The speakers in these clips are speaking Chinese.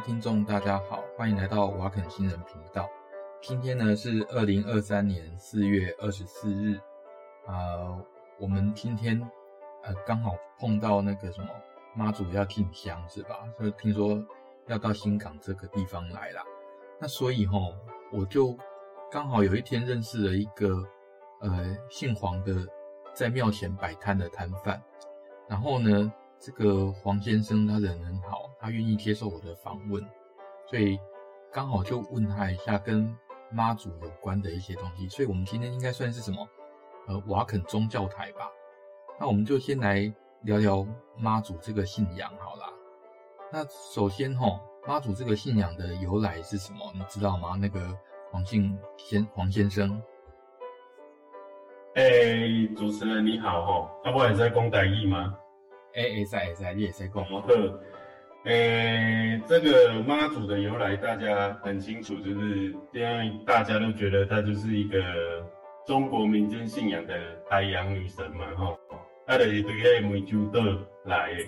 听众，大家好，欢迎来到瓦肯新人频道。今天呢是二零二三年四月二十四日，啊、呃，我们今天呃刚好碰到那个什么妈祖要进香是吧？所以听说要到新港这个地方来啦。那所以齁，我就刚好有一天认识了一个呃姓黄的在庙前摆摊的摊贩，然后呢。这个黄先生他人很好，他愿意接受我的访问，所以刚好就问他一下跟妈祖有关的一些东西。所以我们今天应该算是什么？呃，瓦肯宗教台吧。那我们就先来聊聊妈祖这个信仰好啦。那首先哈，妈祖这个信仰的由来是什么？你知道吗？那个黄姓先黄先生。哎、欸，主持人你好齁，那我也在讲台语吗？哎哎，在在在，你也在讲。好诶，这个妈祖的由来大家很清楚，就是因为大家都觉得她就是一个中国民间信仰的海洋女神嘛，吼，啊，就是对迄个湄洲岛来的，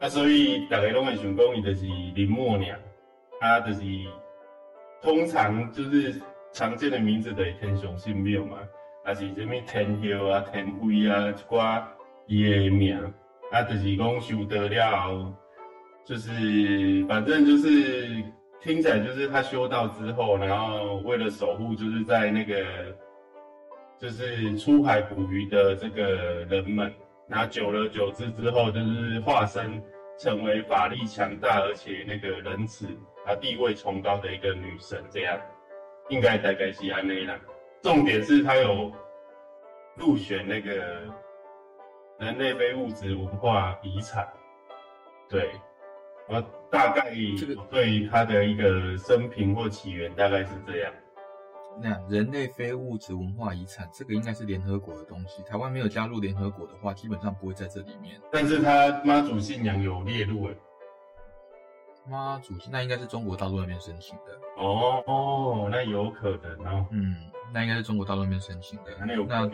啊，所以大家拢会想讲伊就是林默娘，啊，就是通常就是常见的名字的天上神庙嘛，啊是什么天后啊、天妃啊，一寡伊的名。啊，就是讲修得了后，就是反正就是听起来就是他修道之后，然后为了守护，就是在那个就是出海捕鱼的这个人们，然后久了久之之后，就是化身成为法力强大而且那个仁慈啊地位崇高的一个女神，这样应该大概是安内啦。重点是他有入选那个。人类非物质文化遗产，对，我大概这个对他的一个生平或起源大概是这样。那，人类非物质文化遗产，这个应该是联合国的东西。台湾没有加入联合国的话，基本上不会在这里面。但是他妈祖信仰有列入诶。妈祖信，那应该是中国大陆那边申请的。哦哦，那有可能哦。嗯，那应该是中国大陆那边申请的。那有可能。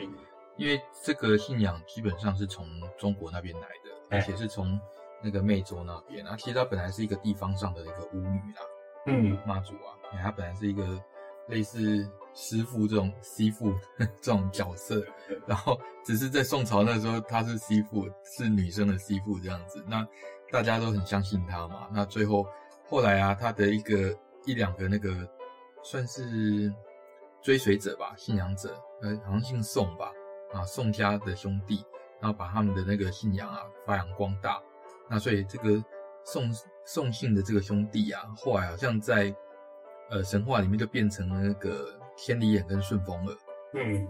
因为这个信仰基本上是从中国那边来的，而且是从那个湄洲那边。啊，其实她本来是一个地方上的一个巫女啦，嗯，妈祖啊，她本来是一个类似师傅这种媳妇 这种角色，然后只是在宋朝那时候她是媳妇，是女生的媳妇这样子，那大家都很相信她嘛。那最后后来啊，她的一个一两个那个算是追随者吧，信仰者，呃，好像姓宋吧。啊，宋家的兄弟，然后把他们的那个信仰啊发扬光大。那所以这个宋宋姓的这个兄弟啊，后来好像在呃神话里面就变成了那个千里眼跟顺风耳。嗯，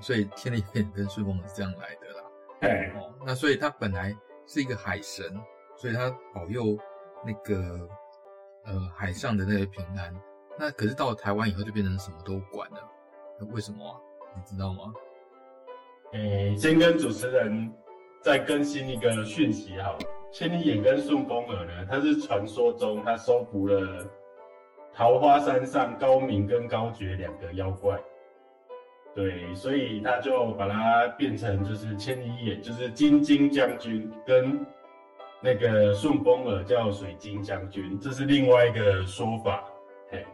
所以千里眼跟顺风耳是这样来的啦。哎，哦，那所以他本来是一个海神，所以他保佑那个呃海上的那个平安。那可是到了台湾以后就变成什么都管了。那为什么啊？你知道吗？诶、欸，先跟主持人再更新一个讯息好了。千里眼跟顺风耳呢，它是传说中他收服了桃花山上高明跟高觉两个妖怪，对，所以他就把它变成就是千里眼，就是金睛将军，跟那个顺风耳叫水晶将军，这是另外一个说法。嘿，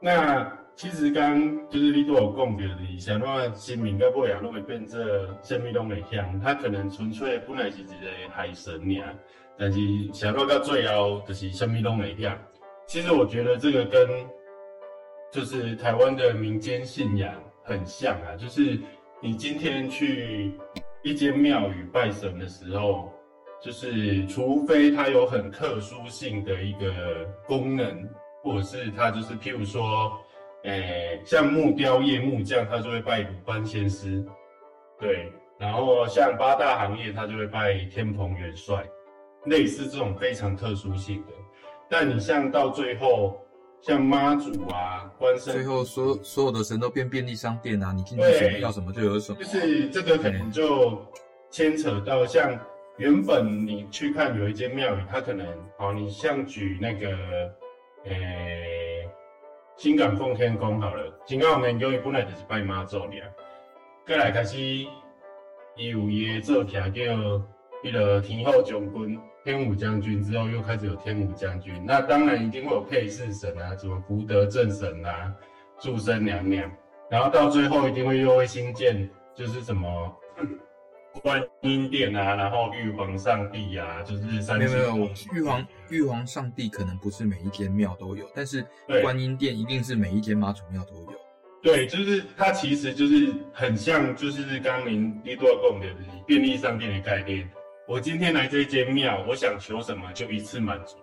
那。其实刚就是你都有讲到的，像那新民跟不雅拢会变成什么拢会像，他可能纯粹本来是一个海神尔，但是想到到最后就是什么拢会像。其实我觉得这个跟就是台湾的民间信仰很像啊，就是你今天去一间庙宇拜神的时候，就是除非它有很特殊性的一个功能，或者是它就是譬如说。诶、欸，像木雕业木匠，他就会拜鲁班先师，对，然后像八大行业，他就会拜天蓬元帅，类似这种非常特殊性的。但你像到最后，像妈祖啊、关圣，最后所所有的神都变便利商店啊，你进去什么要什么就有什么。就是这个可能就牵扯到像原本你去看有一间庙宇，它可能好，你像举那个，诶、欸。新港奉天宫好了，新港奉天宫伊本来就是拜妈祖的，过来开始伊有伊个做徛叫迄个天后将军，天武将军之后，又开始有天武将军，那当然一定会有配饰神啊，什么福德正神啊、祝生娘娘，然后到最后一定会又会新建，就是什么观音殿啊，然后玉皇上帝啊，就是三。没有没有，玉皇玉皇上帝可能不是每一间庙都有，但是观音殿一定是每一间妈祖庙都有。对，就是它其实就是很像，就是刚刚您一段讲的便利商店的概念。我今天来这间庙，我想求什么就一次满足。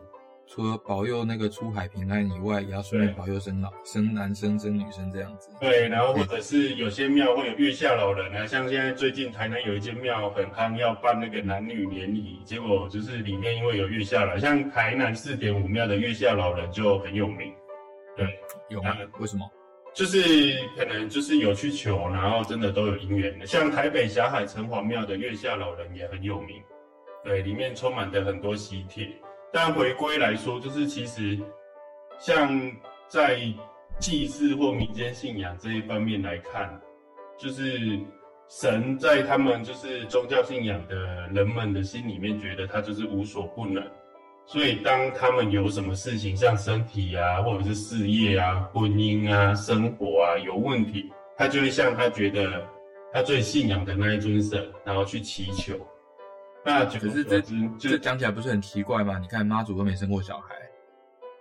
除了保佑那个出海平安以外，也要顺便保佑生老生男生生女生这样子。对，然后或者是有些庙会有月下老人啊，像现在最近台南有一间庙很夯，要办那个男女联谊，结果就是里面因为有月下老人，像台南四点五庙的月下老人就很有名。对，有吗？为什么？就是可能就是有去求，然后真的都有姻缘的。像台北霞海城隍庙的月下老人也很有名，对，里面充满着很多喜帖。但回归来说，就是其实像在祭祀或民间信仰这一方面来看，就是神在他们就是宗教信仰的人们的心里面，觉得他就是无所不能。所以，当他们有什么事情，像身体啊，或者是事业啊、婚姻啊、生活啊有问题，他就会向他觉得他最信仰的那一尊神，然后去祈求。那可是这只这讲起来不是很奇怪吗？你看妈祖都没生过小孩，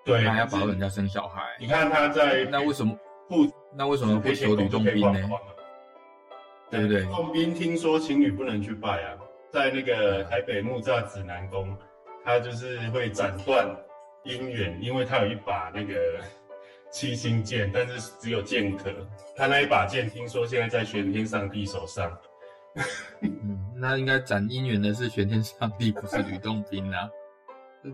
对，还要保人家生小孩。你看他在那为什么不？那为什么不求吕洞宾呢？对不对？吕洞宾听说情侣不能去拜啊，在那个台北木栅指南宫。他就是会斩断姻缘，因为他有一把那个七星剑，但是只有剑壳。他那一把剑，听说现在在玄天上帝手上。嗯，那应该斩姻缘的是玄天上帝，不是吕洞宾啊。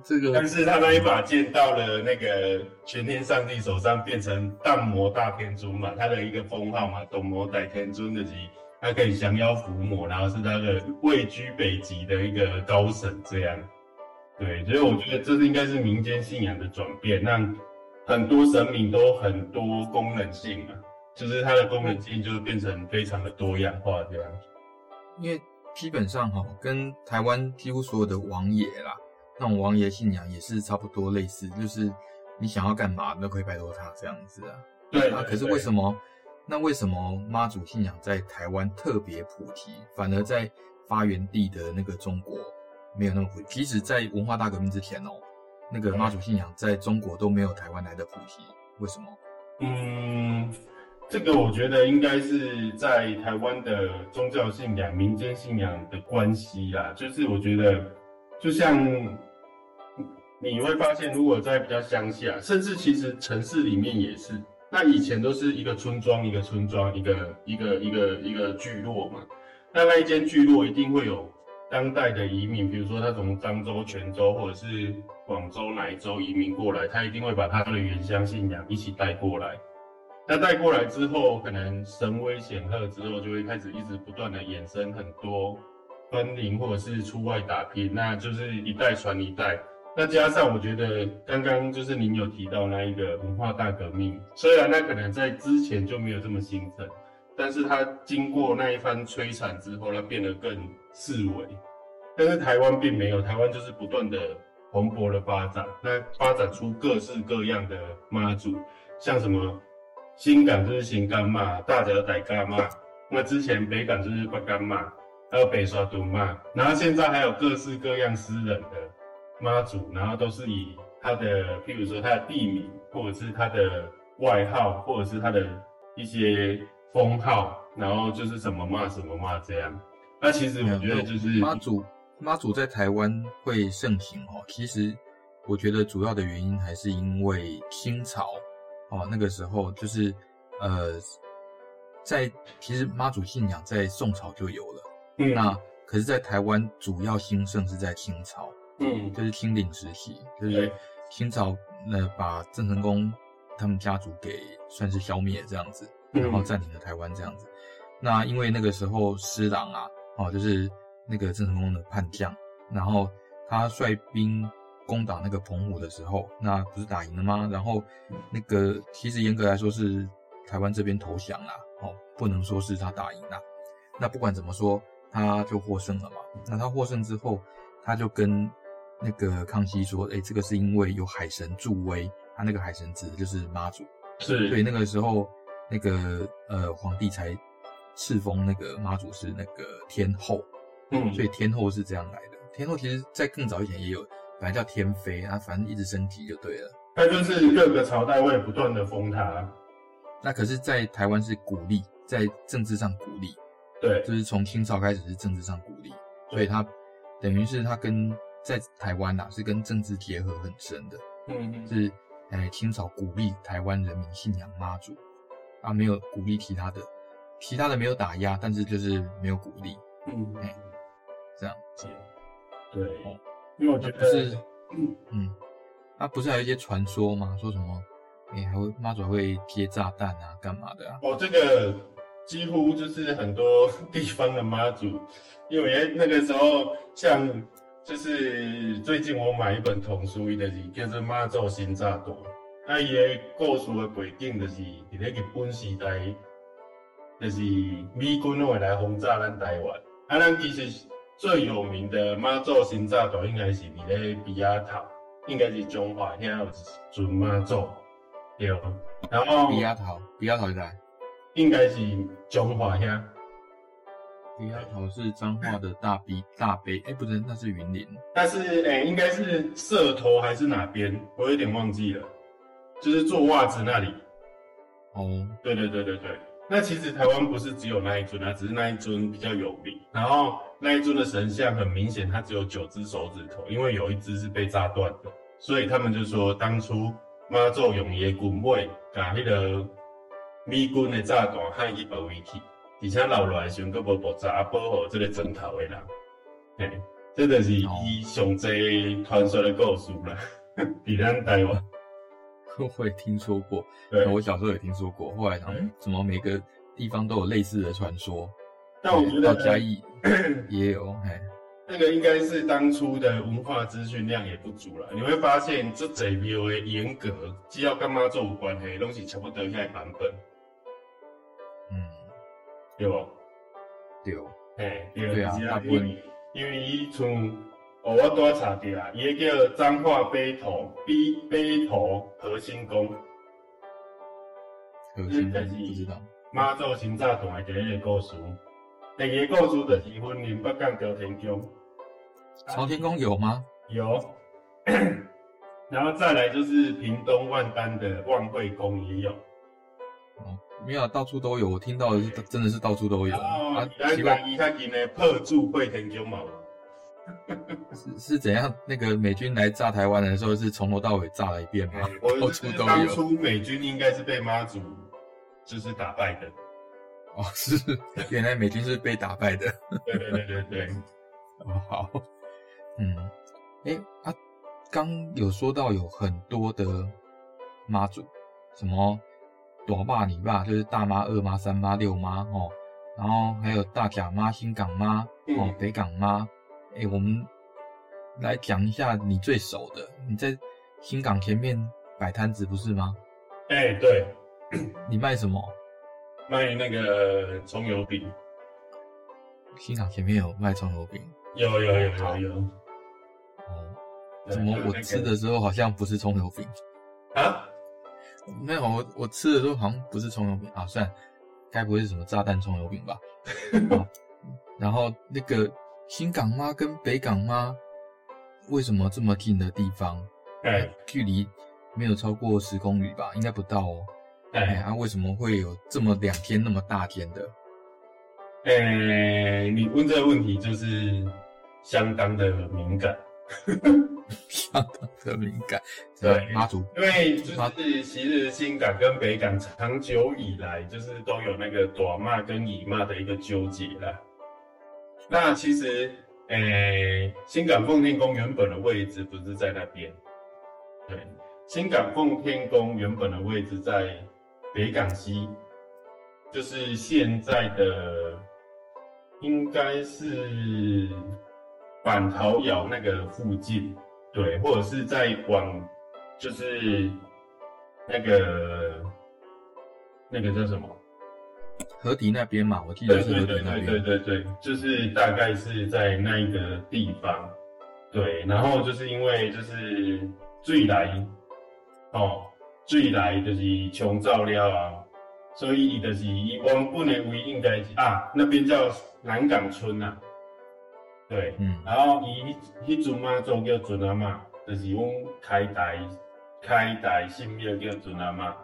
这个，但是他那一把剑到了那个玄天上帝手上，变成荡魔大天尊嘛，他的一个封号嘛，荡魔大天尊的级，他可以降妖伏魔，然后是他的位居北极的一个高神这样。对，所以我觉得这是应该是民间信仰的转变，让很多神明都很多功能性嘛，就是它的功能性就变成非常的多样化这样。因为基本上哈，跟台湾几乎所有的王爷啦，那种王爷信仰也是差不多类似，就是你想要干嘛都可以拜托他这样子啊。对啊，可是为什么？那为什么妈祖信仰在台湾特别普及，反而在发源地的那个中国？没有那么普及，即使在文化大革命之前哦，那个妈祖信仰在中国都没有台湾来的普及，为什么？嗯，这个我觉得应该是在台湾的宗教信仰、民间信仰的关系啦。就是我觉得，就像你会发现，如果在比较乡下，甚至其实城市里面也是，那以前都是一个村庄一个村庄，一个一个一个一个聚落嘛，那那一间聚落一定会有。当代的移民，比如说他从漳州、泉州或者是广州哪一州移民过来，他一定会把他的原乡信仰一起带过来。那带过来之后，可能神威显赫之后，就会开始一直不断的衍生很多分灵或者是出外打拼，那就是一代传一代。那加上我觉得刚刚就是您有提到那一个文化大革命，虽然那可能在之前就没有这么兴盛。但是它经过那一番摧残之后，它变得更式微。但是台湾并没有，台湾就是不断的蓬勃的发展，那发展出各式各样的妈祖，像什么新港就是新港妈，大甲仔干妈，那之前北港就是北港妈，还有北沙墩妈，然后现在还有各式各样私人的妈祖，然后都是以他的，譬如说他的地名，或者是他的外号，或者是他的一些。封号，然后就是什么骂什么骂这样。那其实我觉得就是妈祖，妈祖在台湾会盛行哦。其实我觉得主要的原因还是因为清朝哦，那个时候就是呃，在其实妈祖信仰在宋朝就有了，嗯，那可是，在台湾主要兴盛是在清朝，嗯，就是清领时期，就是清朝那把郑成功他们家族给算是消灭这样子。然后占领了台湾这样子，那因为那个时候施琅啊，哦，就是那个郑成功的叛将，然后他率兵攻打那个澎湖的时候，那不是打赢了吗？然后那个其实严格来说是台湾这边投降啦，哦，不能说是他打赢啦。那不管怎么说，他就获胜了嘛。那他获胜之后，他就跟那个康熙说，哎，这个是因为有海神助威，他那个海神指的就是妈祖，是，所以那个时候那个呃皇帝才赐封那个妈祖是那个天后，嗯，所以天后是这样来的。天后其实在更早以前也有，本来叫天妃，啊，反正一直升级就对了。那就是各个朝代会不断的封他。那可是，在台湾是鼓励，在政治上鼓励，对，就是从清朝开始是政治上鼓励，所以他等于是他跟在台湾呐、啊、是跟政治结合很深的，嗯嗯，是哎清朝鼓励台湾人民信仰妈祖，啊没有鼓励其他的，其他的没有打压，但是就是没有鼓励，嗯哎，这样子，对，因为我觉得是，嗯嗯。啊，不是还有一些传说吗？说什么，哎、欸，还会妈祖还会接炸弹啊，干嘛的啊？哦，这个几乎就是很多 地方的妈祖，因为那个时候，像就是最近我买一本童书，伊就是叫做《妈祖新炸弹》，啊，伊个故事的背景就是伫咧日本时代，就是美军会来轰炸咱台湾，啊，咱其实最有名的妈祖新炸弹应该是伫咧碧雅头。应该是中华现在有尊妈祖，对，然后比亚头，比亚头在，应该是中华乡，比亚头是彰化的大比大悲，哎、欸，不是，那是云林，但是哎、欸，应该是社头还是哪边，我有点忘记了，就是做袜子那里，哦，对对对对对。那其实台湾不是只有那一尊啊，只是那一尊比较有名。然后那一尊的神像很明显，它只有九只手指头，因为有一只是被炸断的。所以他们就说，当初妈祖用伊的军尾，把迄个美军的炸弹害去保卫去，而且留落来时阵佫无爆炸，保护这个枕头的人。嘿，这就是伊上济传说的故事啦。比咱台湾。我也听说过，对，我小时候也听说过。后来他们怎么每个地方都有类似的传说？但我觉得嘉义也有，嘿，那个应该是当初的文化资讯量也不足了。你会发现这这庙的严格，只要跟妈祖有关系，东西差不多现在版本。嗯，对不？对，哎，对啊，大部分因为伊从。哦，我拄仔查着啊，伊个叫彰化北投，北北投核心宫。核心宫不知道。妈祖新炸弹的第一个故事，第二个故事就是云林北港朝天宫。朝天宫有吗？有。然后再来就是屏东万丹的万惠宫也有。哦，没有，到处都有。我听到的是，真的是到处都有。啊，奇怪，伊较近的破住惠天宫嘛。是是怎样？那个美军来炸台湾的时候，是从头到尾炸了一遍吗？到处都有。当初美军应该是被妈祖就是打败的。哦，是，原来美军是被打败的。对对对对对。哦，好。嗯，哎、欸，啊，刚有说到有很多的妈祖，什么朵爸、你爸，就是大妈、二妈、三妈、六妈哦，然后还有大甲妈、新港妈哦、嗯、北港妈。哎、欸，我们来讲一下你最熟的。你在新港前面摆摊子不是吗？哎、欸，对。你卖什么？卖那个葱油饼。新港前面有卖葱油饼？有有有有有。哦，怎么我吃的时候好像不是葱油饼？啊？没有，我我吃的时候好像不是葱油饼啊。算了，该不会是什么炸弹葱油饼吧？然后那个。新港妈跟北港妈为什么这么近的地方？哎，距离没有超过十公里吧？应该不到哦。哎，啊，为什么会有这么两天那么大天的？哎，你问这个问题就是相当的敏感，相当的敏感。对，妈祖，因为就是其实新港跟北港长久以来就是都有那个短骂跟乙骂的一个纠结啦。那其实，诶、欸，新港奉天宫原本的位置不是在那边，对，新港奉天宫原本的位置在北港西，就是现在的，应该是板桃窑那个附近，对，或者是在往，就是那个那个叫什么？河堤那边嘛，我记得是河堤那边。对对对对对，就是大概是在那一个地方。对，然后就是因为就是最来，哦，水来就是冲造了啊，所以就是以原本的位应该是啊，那边叫南港村呐、啊。对，嗯，然后伊迄阵妈祖叫准阿妈，就是阮开台开台神庙叫准阿妈，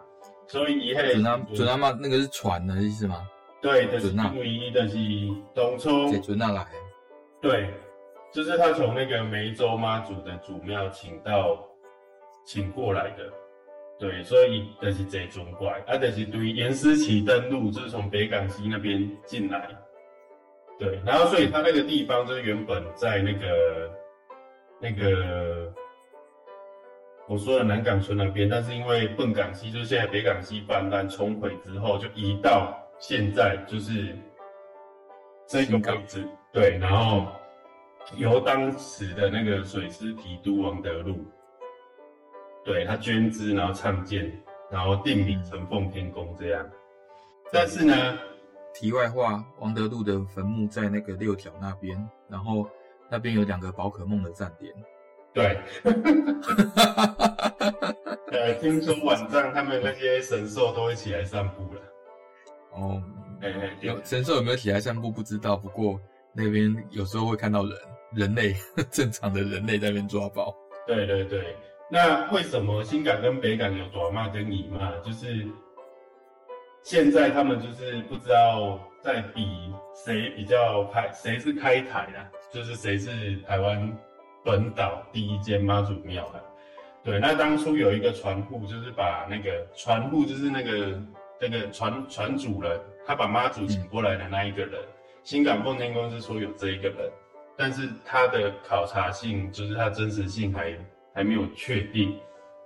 所以伊迄个准阿准阿妈那个是船的意思吗？对，就是因为伊就是当初准阿来，对，就是他从那个梅州妈祖的祖庙请到请过来的，对，所以就是这尊怪，啊，就是对严思齐登陆，就是从北港溪那边进来。对，然后所以他那个地方就是原本在那个那个我说的南港村那边，但是因为笨港溪就是现在北港溪泛滥冲毁之后，就移到现在就是这个位置。对，然后由当时的那个水师提督王德禄，对他捐资，然后创建，然后定名成奉天宫这样。但是呢。题外话，王德禄的坟墓在那个六条那边，然后那边有两个宝可梦的站点。对，呃，听说晚上他们那些神兽都会起来散步了。哦，有神兽有没有起来散步不知道，不过那边有时候会看到人，人类 正常的人类在那边抓宝。对对对，那为什么新港跟北港有大妈跟二妈？就是。现在他们就是不知道在比谁比较开，谁是开台的，就是谁是台湾本岛第一间妈祖庙的。对，那当初有一个船户，就是把那个船户，就是那个那个船船主人，他把妈祖请过来的那一个人，新港奉天宫是说有这一个人，但是他的考察性，就是他真实性还还没有确定。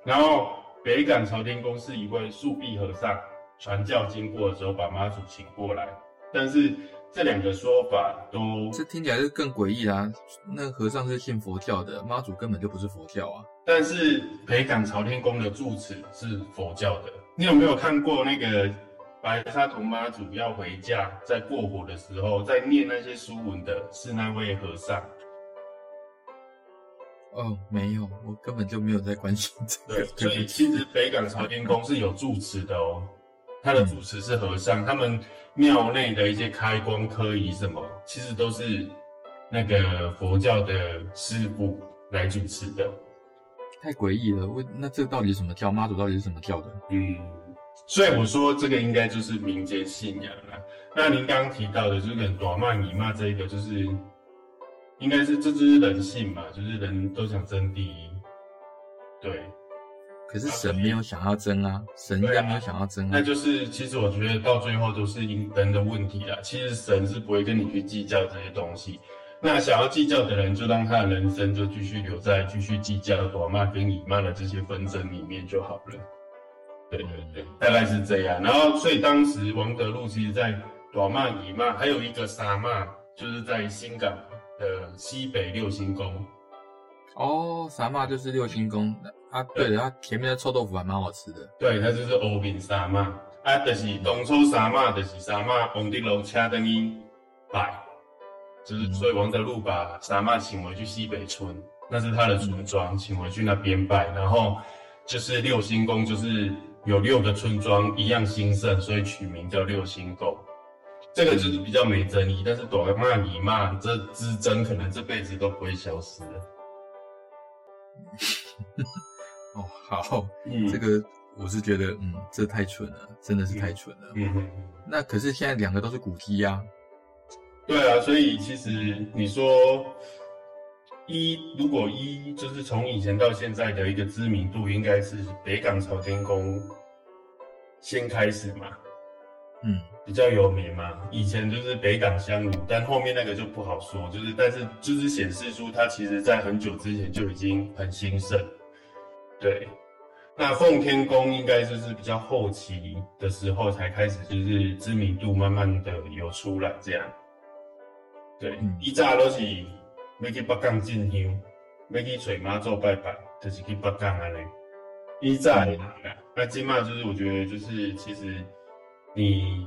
然后北港朝天宫是一位素壁和尚。传教经过的时候，把妈祖请过来，但是这两个说法都这听起来是更诡异啦。那和尚是信佛教的，妈祖根本就不是佛教啊。但是北港朝天宫的住持是佛教的，你有没有看过那个白沙屯妈祖要回家，在过火的时候，在念那些书文的是那位和尚？哦，没有，我根本就没有在关心这个。对，所以其实北港朝天宫是有住持的哦。他的主持是和尚，他们庙内的一些开光科仪什么，其实都是那个佛教的师傅来主持的。太诡异了，问那这个到底是什么教？妈祖到底是什么教的？嗯，所以我说这个应该就是民间信仰了。那您刚刚提到的，就是跟大妈、二妈这一个，就是应该是这就是人性嘛，就是人都想争第一，对。可是神没有想要争啊，神应该没有想要争啊。那就是，其实我觉得到最后都是因人的问题啦。其实神是不会跟你去计较这些东西。那想要计较的人，就让他的人生就继续留在继续计较短骂跟以骂的这些纷争里面就好了。对对对，大概是这样。然后，所以当时王德禄其实在短骂以骂，还有一个沙骂，就是在新港的西北六星宫。哦，三妈就是六星宫。啊，对的，它前面的臭豆腐还蛮好吃的。对，它就是乌面三妈，啊，就是当初三妈就是三妈王德禄请等于拜，就是所以王德禄把三妈请回去西北村，那是他的村庄，请回去那边拜，然后就是六星宫，就是有六个村庄一样兴盛，所以取名叫六星宫。这个就是比较没争议，但是大妈二妈这之争可能这辈子都不会消失了。哦，好，嗯，这个我是觉得，嗯，这太蠢了，真的是太蠢了。嗯嗯，那可是现在两个都是古迹呀。对啊，所以其实你说一，如果一就是从以前到现在的一个知名度，应该是北港朝天宫先开始嘛，嗯，比较有名嘛。以前就是北港香炉，但后面那个就不好说，就是但是就是显示出它其实在很久之前就已经很兴盛。对，那奉天宫应该就是比较后期的时候才开始，就是知名度慢慢的有出来这样。对，以前、嗯、都是要去北港进香，要去找妈祖拜拜，就是去北港安尼。以前、嗯、那今嘛就是我觉得就是其实你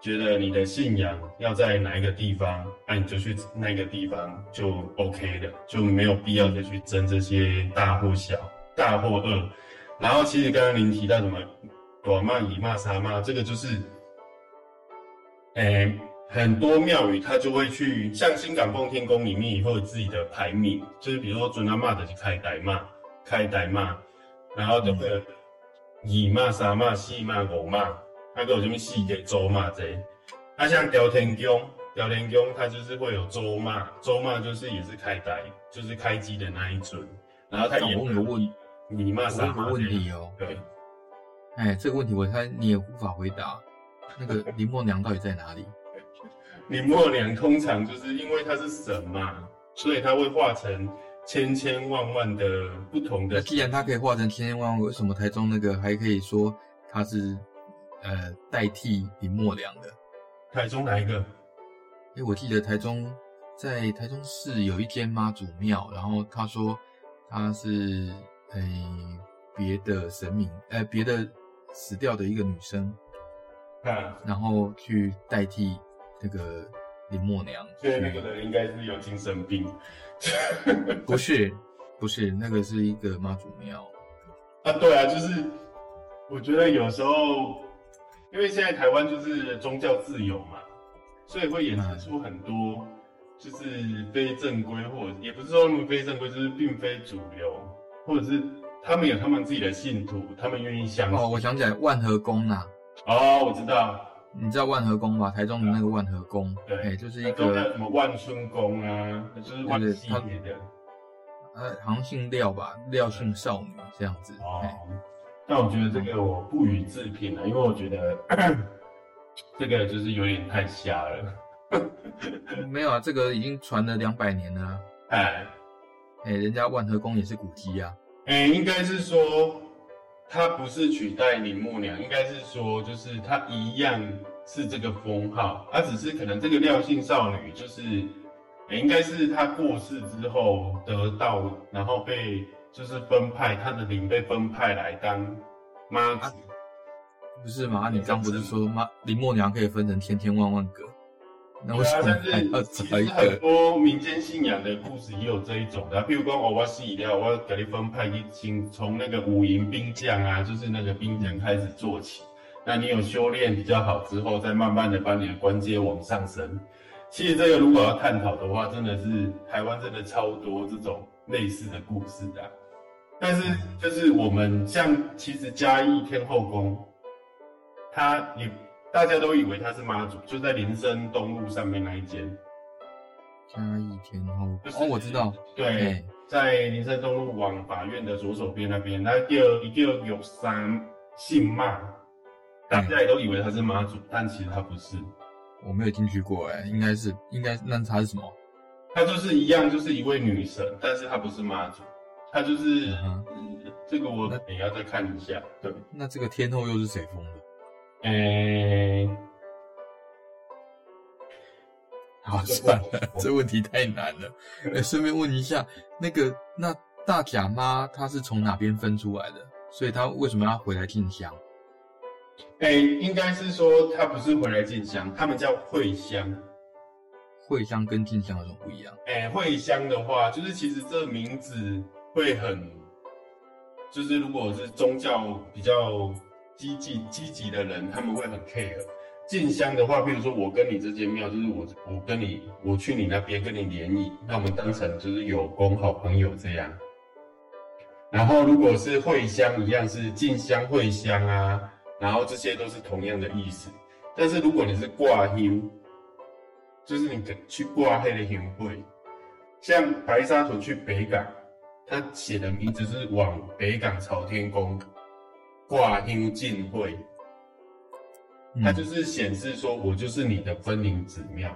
觉得你的信仰要在哪一个地方，那、你就去那个地方就 OK 了，就没有必要再去争这些大或小、大或二。然后其实刚刚您提到什么短骂、以骂、杀骂，这个就是，诶、很多庙宇它就会去，像新港奉天宫里面也会有自己的排名，就是比如说准他骂的就开台骂、开台骂，然后就会以骂、杀骂、四骂、五骂。那个有什么细节周骂这？那像朝天宫，朝天宫它就是会有周骂，周骂就是也是开台，就是开机的那一尊。然后他也会问你骂啥？问个问题哦。对。哎，这个问题我猜你也无法回答。那个 林默娘到底在哪里？林默娘通常就是因为她是神嘛，所以她会化成千千万万的不同的。那既然她可以化成千千万万，为什么台中那个还可以说她是？呃，代替林默娘的，台中哪一个？哎、欸，我记得台中在台中市有一间妈祖庙，然后他说他是哎别、欸、的神明，呃别的死掉的一个女生，啊，然后去代替那个林默娘，所以那个人应该是有精神病，不是不是，那个是一个妈祖庙，啊对啊，就是我觉得有时候。因为现在台湾就是宗教自由嘛，所以会衍生出很多就是非正规，或者也不是说那么非正规，就是并非主流，或者是他们有他们自己的信徒，他们愿意相信。哦，我想起来万和宫呐。哦，我知道，你知道万和宫吧？台中的那个万和宫，对，哎，就是一个什么万春宫啊，就是万系列的。呃，好像姓廖吧？廖姓少女这样子。哦。但我觉得这个我不予置评了，因为我觉得 这个就是有点太瞎了。没有啊，这个已经传了两百年了啊。哎，哎，人家万和宫也是古迹啊。哎，应该是说它不是取代林默娘，应该是说就是它一样是这个封号，它只是可能这个廖姓少女就是，哎，应该是她过世之后得到，然后被。就是分派他的灵被分派来当妈子，不是吗？你刚不是说妈林默娘可以分成千千万万个？那为什么还要找一个？很多民间信仰的故事也有这一种的，譬如说哦，我死了，我要给你分派一星，从那个五营兵将啊，就是那个兵将开始做起。那你有修炼比较好之后，再慢慢的把你的官阶往上升。其实这个如果要探讨的话，真的是台湾真的超多这种类似的故事的。但是就是我们像其实嘉义天后宫，它你大家都以为它是妈祖，就在林森东路上面那一间。嘉义天后宫，就是、哦，我知道，对，欸、在林森东路往法院的左手边那边，那第二一个有三姓妈，大家也都以为他是妈祖，但其实他不是。我没有进去过，哎，应该是，应该那他是什么？他就是一样，就是一位女神，但是他不是妈祖。他就是，嗯嗯、这个我也要再看一下。对，那这个天后又是谁封的？诶、欸，好算了，这问题太难了。哎、欸，顺便问一下，那个那大甲妈她是从哪边分出来的？所以她为什么要回来进香？诶、欸，应该是说她不是回来进香，他们叫会香。会香跟进香有什么不一样？诶、欸，会香的话，就是其实这名字。会很，就是如果是宗教比较积极积极的人，他们会很 care。进香的话，比如说我跟你这间庙，就是我我跟你我去你那边跟你联谊，那我们当成就是有功好朋友这样。然后如果是会香一样是进香会香啊，然后这些都是同样的意思。但是如果你是挂香，就是你去挂黑的香会，像白沙屯去北港。他写的名字是往北港朝天宫挂香进会，他就是显示说我就是你的分灵子庙，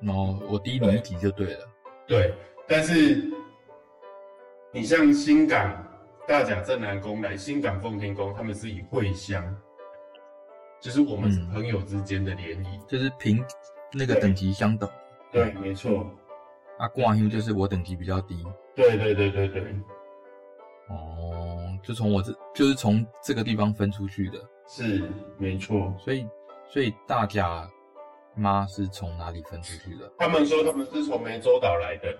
然后我低你一级就对了。对，但是你像新港大甲镇南宫来新港奉天宫，他们是以会香，就是我们朋友之间的联谊，就是凭那个等级相等。对，对没错。啊，挂香就是我等级比较低。对对对对对。哦，就从我这，就是从这个地方分出去的。是，没错。所以，所以大家妈是从哪里分出去的？他们说他们是从湄洲岛来的。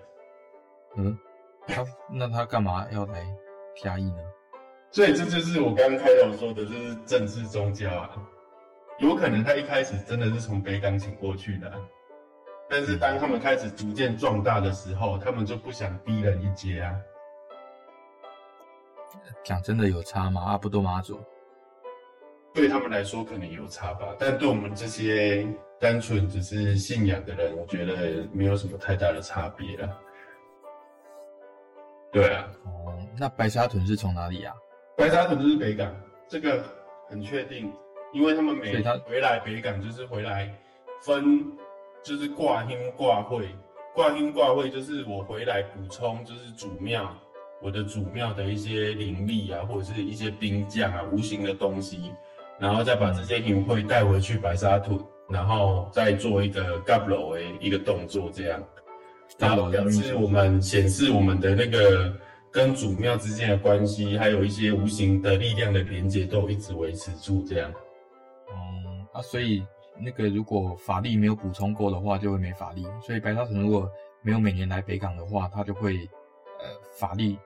嗯，他那他干嘛要来嘉义呢？所以这就是我刚刚开头说的，就是政治宗教啊。有可能他一开始真的是从北港请过去的，但是当他们开始逐渐壮大的时候，他们就不想低人一阶啊。讲真的有差吗？阿布多马祖对他们来说可能有差吧，但对我们这些单纯只是信仰的人，我觉得没有什么太大的差别啊。对啊，哦，那白沙屯是从哪里啊？白沙屯就是北港，这个很确定，因为他们每回来北港就是回来分，就是挂兴挂会，挂兴挂会就是我回来补充，就是祖庙，我的祖庙的一些灵力啊，或者是一些兵将啊，无形的东西，然后再把这些灵会带回去白沙屯，然后再做一个 gablo 的一个动作，这样。然后表示我们显示我们的那个跟祖庙之间的关系，还有一些无形的力量的连接，都一直维持住这样。嗯啊，所以那个如果法力没有补充够的话，就会没法力。所以白沙屯如果没有每年来北港的话，他就会呃法力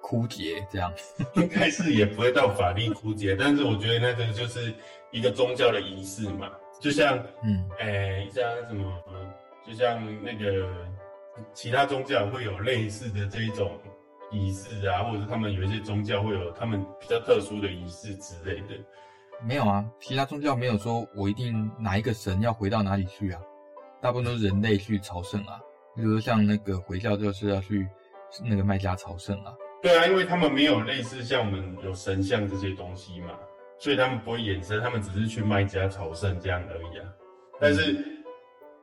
枯竭这样。应该是也不会到法力枯竭，但是我觉得那个就是一个宗教的仪式嘛，就像嗯，哎、欸，像什么，就像那个。其他宗教会有类似的这一种仪式啊，或者是他们有一些宗教会有他们比较特殊的仪式之类的。没有啊，其他宗教没有说我一定哪一个神要回到哪里去啊，大部分都是人类去朝圣啊。比如说像那个回教就是要去那个麦加朝圣啊。对啊，因为他们没有类似像我们有神像这些东西嘛，所以他们不会衍生，他们只是去麦加朝圣这样而已啊。但是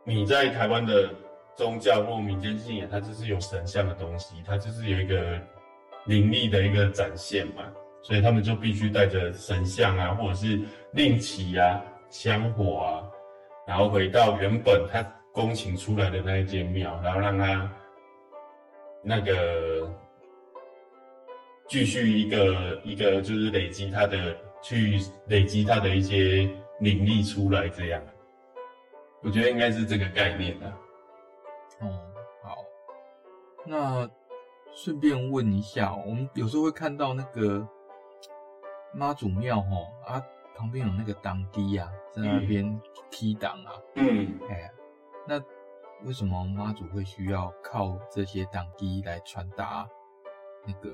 你在台湾的。宗教或民间信仰，它就是有神像的东西，它就是有一个灵力的一个展现嘛，所以他们就必须带着神像啊，或者是令旗啊、香火啊，然后回到原本他恭请出来的那一间庙，然后让他那个继续一个一个就是累积他的去累积他的一些灵力出来，这样，我觉得应该是这个概念啊。哦，好，那顺便问一下，我们有时候会看到那个妈祖庙哦，啊，旁边有那个当机啊，在那边踢挡啊，嗯，哎，那为什么妈祖会需要靠这些当机来传达那个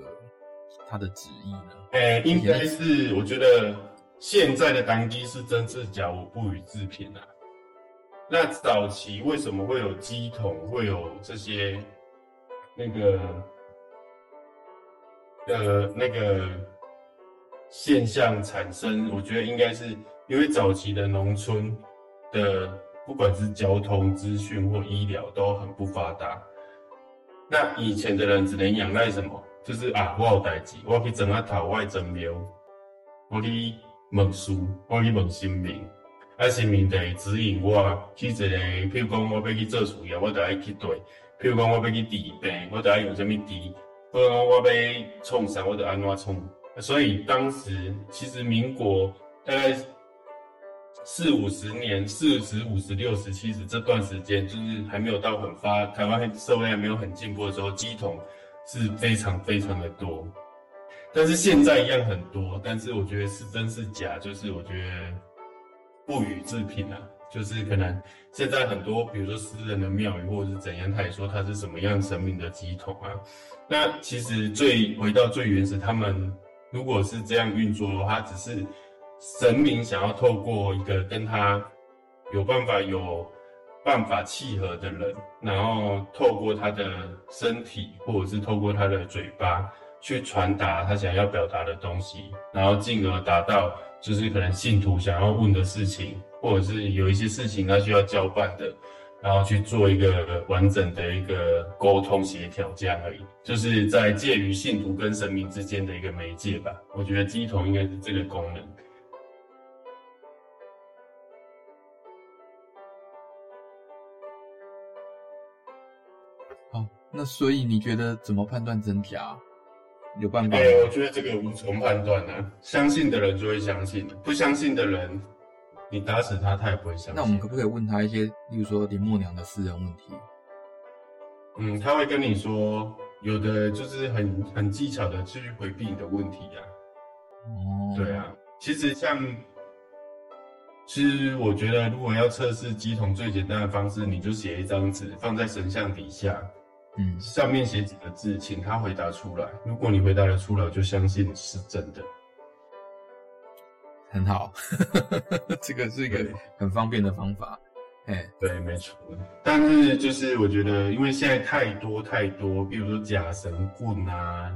他的旨意呢？哎，应该是，我觉得现在的当机是真是假，我不予置评啊。那早期为什么会有鸡桶，会有这些那个呃那个现象产生？我觉得应该是因为早期的农村的不管是交通、资讯或医疗都很不发达。那以前的人只能仰赖什么？就是啊，我有代志，我去整阿头，我去整庙，我去问书，我去问神明。啊，神明就会指引我去一个，譬如讲我要去做事业，我就爱去对；譬如讲我要去治病，我就爱用什么治；或者讲我要创啥，我就安怎创。所以当时其实民国大概四五十年、四十五十六十七十这段时间，就是还没有到很发，台湾社会还没有很进步的时候，乩童是非常非常的多。但是现在一样很多，但是我觉得是真是假，就是我觉得。不予置评啊，就是可能现在很多，比如说私人的庙宇或者是怎样，他也说他是什么样神明的乩童啊。那其实最回到最原始，他们如果是这样运作的话，只是神明想要透过一个跟他有办法有办法契合的人，然后透过他的身体或者是透过他的嘴巴去传达他想要表达的东西，然后进而达到。就是可能信徒想要问的事情，或者是有一些事情他需要交办的，然后去做一个完整的一个沟通协调这样而已，就是在介于信徒跟神明之间的一个媒介吧。我觉得乩童应该是这个功能。好，那所以你觉得怎么判断真假？有办法？哎，我觉得这个无从判断呢。相信的人就会相信，不相信的人，你打死他，他也不会相信。那我们可不可以问他一些，例如说林默娘的私人问题？嗯，他会跟你说，有的就是很很技巧的去回避你的问题啊。哦，对啊，其实像，其实我觉得，如果要测试乩童，最简单的方式，你就写一张纸放在神像底下，嗯，上面写几个字，请他回答出来。如果你回答得出来，我就相信是真的。很好，这个是一个很方便的方法。哎，对，没错。但是就是我觉得，因为现在太多太多，比如说假神棍啊、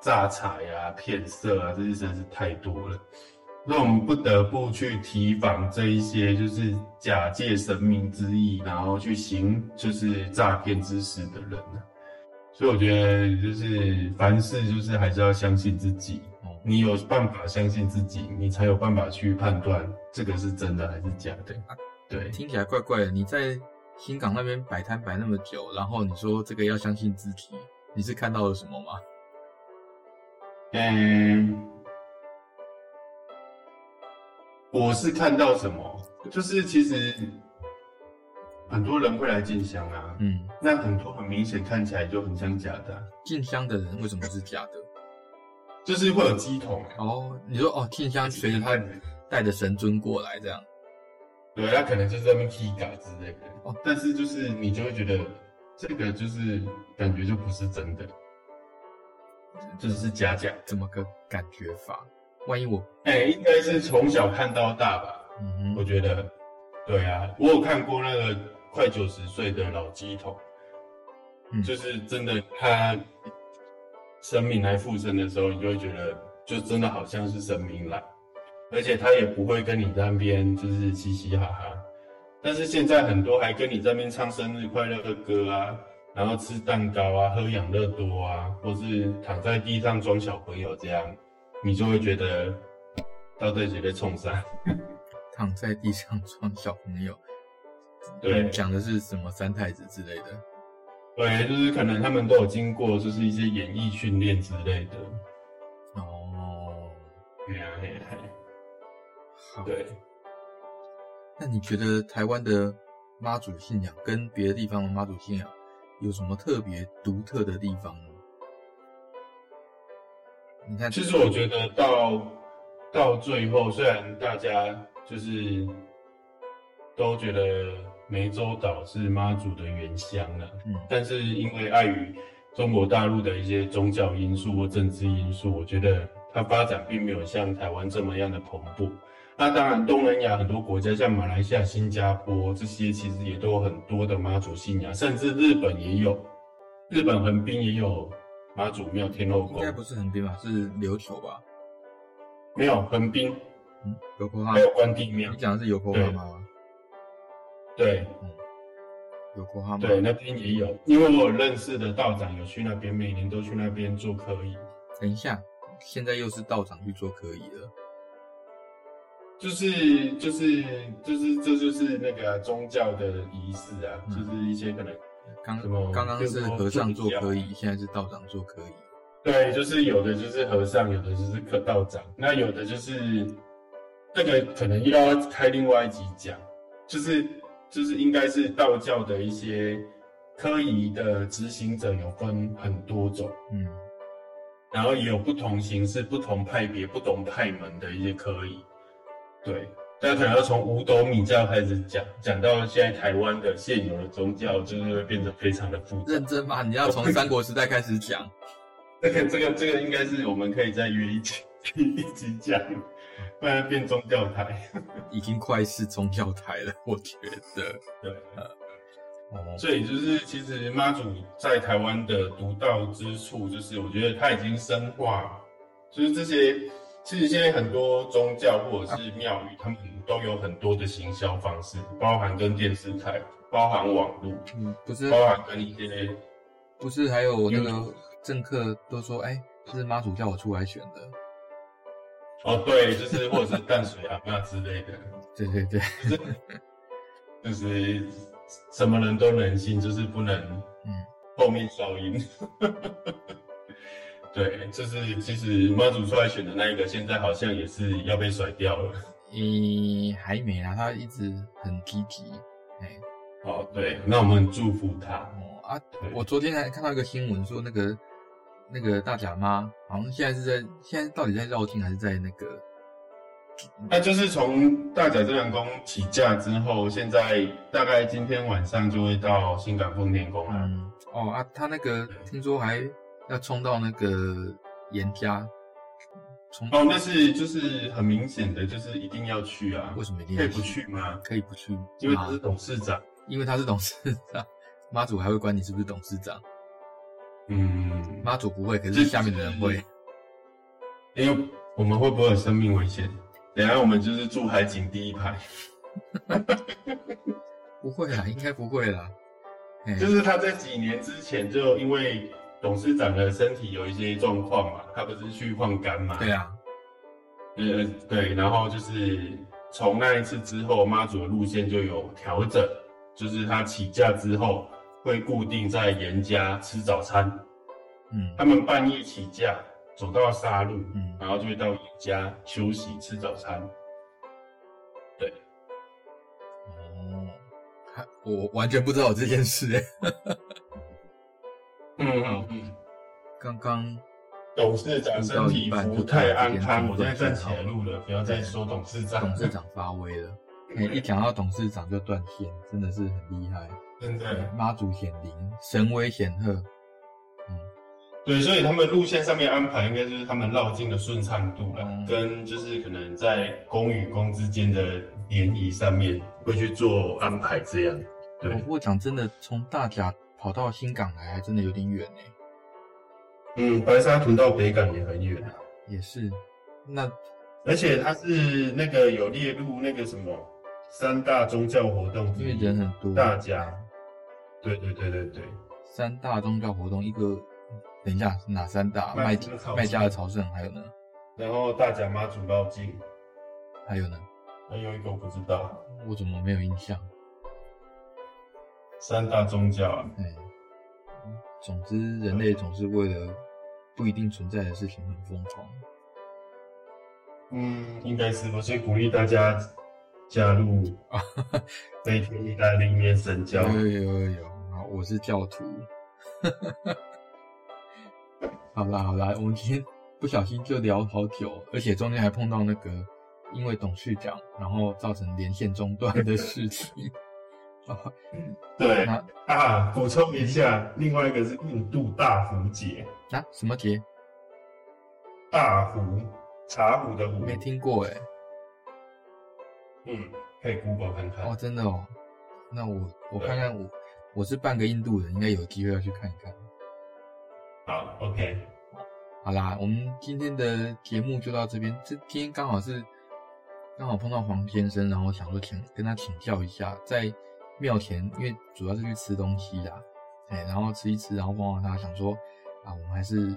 诈财啊、骗色啊，这些真是太多了。所以我们不得不去提防这一些，就是假借神明之意，然后去行就是诈骗之事的人呢。所以我觉得，就是凡事就是还是要相信自己。你有办法相信自己，你才有办法去判断这个是真的还是假的。对，听起来怪怪的。你在新港那边摆摊摆那么久，然后你说这个要相信自己，你是看到了什么吗？嗯，我是看到什么，就是其实很多人会来进香啊，嗯，那很多很明显看起来就很像假的啊。进香的人为什么是假的？就是会有乩童哦。你说哦，静香随着他带着神尊过来这样。对，他可能就是在那边踢嘎之类的哦，但是就是你就会觉得这个就是感觉就不是真的，就是是假假，怎么个感觉法？万一我哎、欸，应该是从小看到大吧？嗯哼，我觉得，对啊，我有看过那个快九十岁的老鸡桶，嗯，就是真的他神明来附身的时候，你就会觉得就真的好像是神明来。而且他也不会跟你在那边就是嘻嘻哈哈，但是现在很多还跟你在那边唱生日快乐的歌啊，然后吃蛋糕啊，喝养乐多啊，或是躺在地上装小朋友这样，你就会觉得到底是在冲散？躺在地上装小朋友，对，讲的是什么三太子之类的？对，就是可能他们都有经过，就是一些演艺训练之类的。哦，对啊，对啊。好对，那你觉得台湾的妈祖信仰跟别的地方的妈祖信仰有什么特别独特的地方呢？你看，其实我觉得到到最后，虽然大家就是都觉得湄洲岛是妈祖的原乡了，嗯，但是因为碍于中国大陆的一些宗教因素或政治因素，我觉得它发展并没有像台湾这么样的蓬勃。那当然，东南亚很多国家，像马来西亚、新加坡这些，其实也都有很多的妈祖信仰，甚至日本也有，日本横滨也有妈祖庙、天后宫。应该不是横滨吧？是琉球吧？没有横滨，嗯，有国哈，还有关帝庙。你讲的是有国哈吗？对，嗯，有国哈吗？对，那边也有，因为我有认识的道长有去那边，每年都去那边做科仪。等一下，现在又是道长去做科仪了。就是就是就是这就是那个宗教的仪式啊，嗯、就是一些可能刚刚刚是和尚做科仪，现在是道长做科仪。对，就是有的就是和尚，有的就是科道长，那有的就是这个可能又要开另外一集讲，就是就是应该是道教的一些科仪的执行者有分很多种，嗯，然后也有不同形式、不同派别、不同派门的一些科仪。对，大家可能要从五斗米教开始讲，讲到现在台湾的现有的宗教，就是会变得非常的复杂。认真吗？你要从三国时代开始讲？这个、这个、这个应该是我们可以再约一起 一起讲，不然变宗教台。已经快是宗教台了，我觉得。对，呃，所以就是其实妈祖在台湾的独到之处，就是我觉得它已经深化，就是这些。其实现在很多宗教或者是庙宇，他们都有很多的行销方式，包含跟电视台，包含网络，嗯，不是，包含跟一些，不是还有那个政客都说，哎、欸，这是妈祖叫我出来选的。哦，对，就是或者是淡水啊那之类的。对对对，就是什么人都能信，就是不能，嗯，后面消音。对，就是其实妈祖出来选的那一个，现在好像也是要被甩掉了。诶，还没啊，他一直很积极。哎，哦，对，那我们祝福他。哦啊，我昨天还看到一个新闻，说那个那个大甲妈好像现在是在现在到底在绕境还是在那个？那就是从大甲镇澜宫起驾之后，现在大概今天晚上就会到新港奉天宫了。嗯，哦啊，他那个听说还要冲到那个严家。冲哦，那是就是很明显的，就是一定要去啊。为什么一定要去？可以不去吗？可以不去，因为他是董事长。因为他是董事长，妈祖还会管你是不是董事长。嗯，妈祖不会，可是下面的人会。因为我们会不会有生命危险？等下我们就是住海景第一排。不会啦，应该不会啦。就是他在几年之前就因为。董事长的身体有一些状况嘛，他不是去换肝嘛？对啊，呃，对，然后就是从那一次之后，妈祖的路线就有调整，就是他起驾之后会固定在严家吃早餐，嗯，他们半夜起驾走到沙路，嗯，然后就会到严家休息吃早餐，对，哦，我完全不知道这件事，哎。嗯嗯嗯，刚刚董事长身体不太安康，我现在站起来录了，不要再说董事长。董事长发威了，一讲到董事长就断线，真的是很厉害，真的。妈祖显灵，神威显赫。嗯，对，所以他们路线上面安排，应该就是他们绕境的顺畅度了，跟就是可能在宫与宫之间的联谊上面会去做安排这样。对，不过讲真的，从大甲。跑到新港来还真的有点远呢。嗯，白沙屯到北港也很远啊。也是，那而且它是那个有列入那个什么三大宗教活动，因为人很多。大甲，对对对对对，三大宗教活动一个，等一下哪三大？麦麦加的朝圣还有呢？然后大甲妈祖绕境，还有呢？还有一个我不知道，我怎么没有印象？三大宗教啊，哎，总之人类总是为了不一定存在的事情很疯狂。嗯，应该是，我先鼓励大家加入啊，飞天意大利面神教。有有有有，好，我是教徒。好啦好啦，我们今天不小心就聊好久，而且中间还碰到那个因为董事长，然后造成连线中断的事情。对啊，补充一下，另外一个是印度大壶节啊，什么节？大壶，茶壶的壶，没听过哎。嗯，可以 Google 看看。哦，真的哦，那我我看看我我是半个印度人，应该有机会要去看一看。好，OK，好啦，我们今天的节目就到这边。这今天刚好是刚好碰到黄先生，然后想说请跟他请教一下，在。庙前，因为主要是去吃东西啦，哎，然后吃一吃，然后问问他，想说啊，我们还是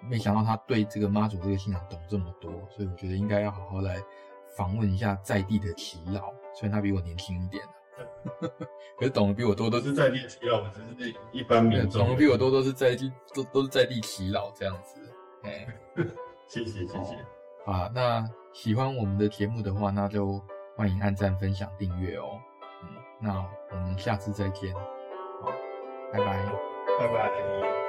没想到他对这个妈祖这个信仰懂这么多，所以我觉得应该要好好来访问一下在地的耆老，虽然他比我年轻一点，可是懂得比我多都是在地耆老，我只是一般民众，懂得比我多都是在地都都是在地耆老这样子，哎，谢谢谢谢，啊，那喜欢我们的节目的话，那就欢迎按赞、分享、订阅哦。嗯那我们下次再见，好，拜拜，拜拜。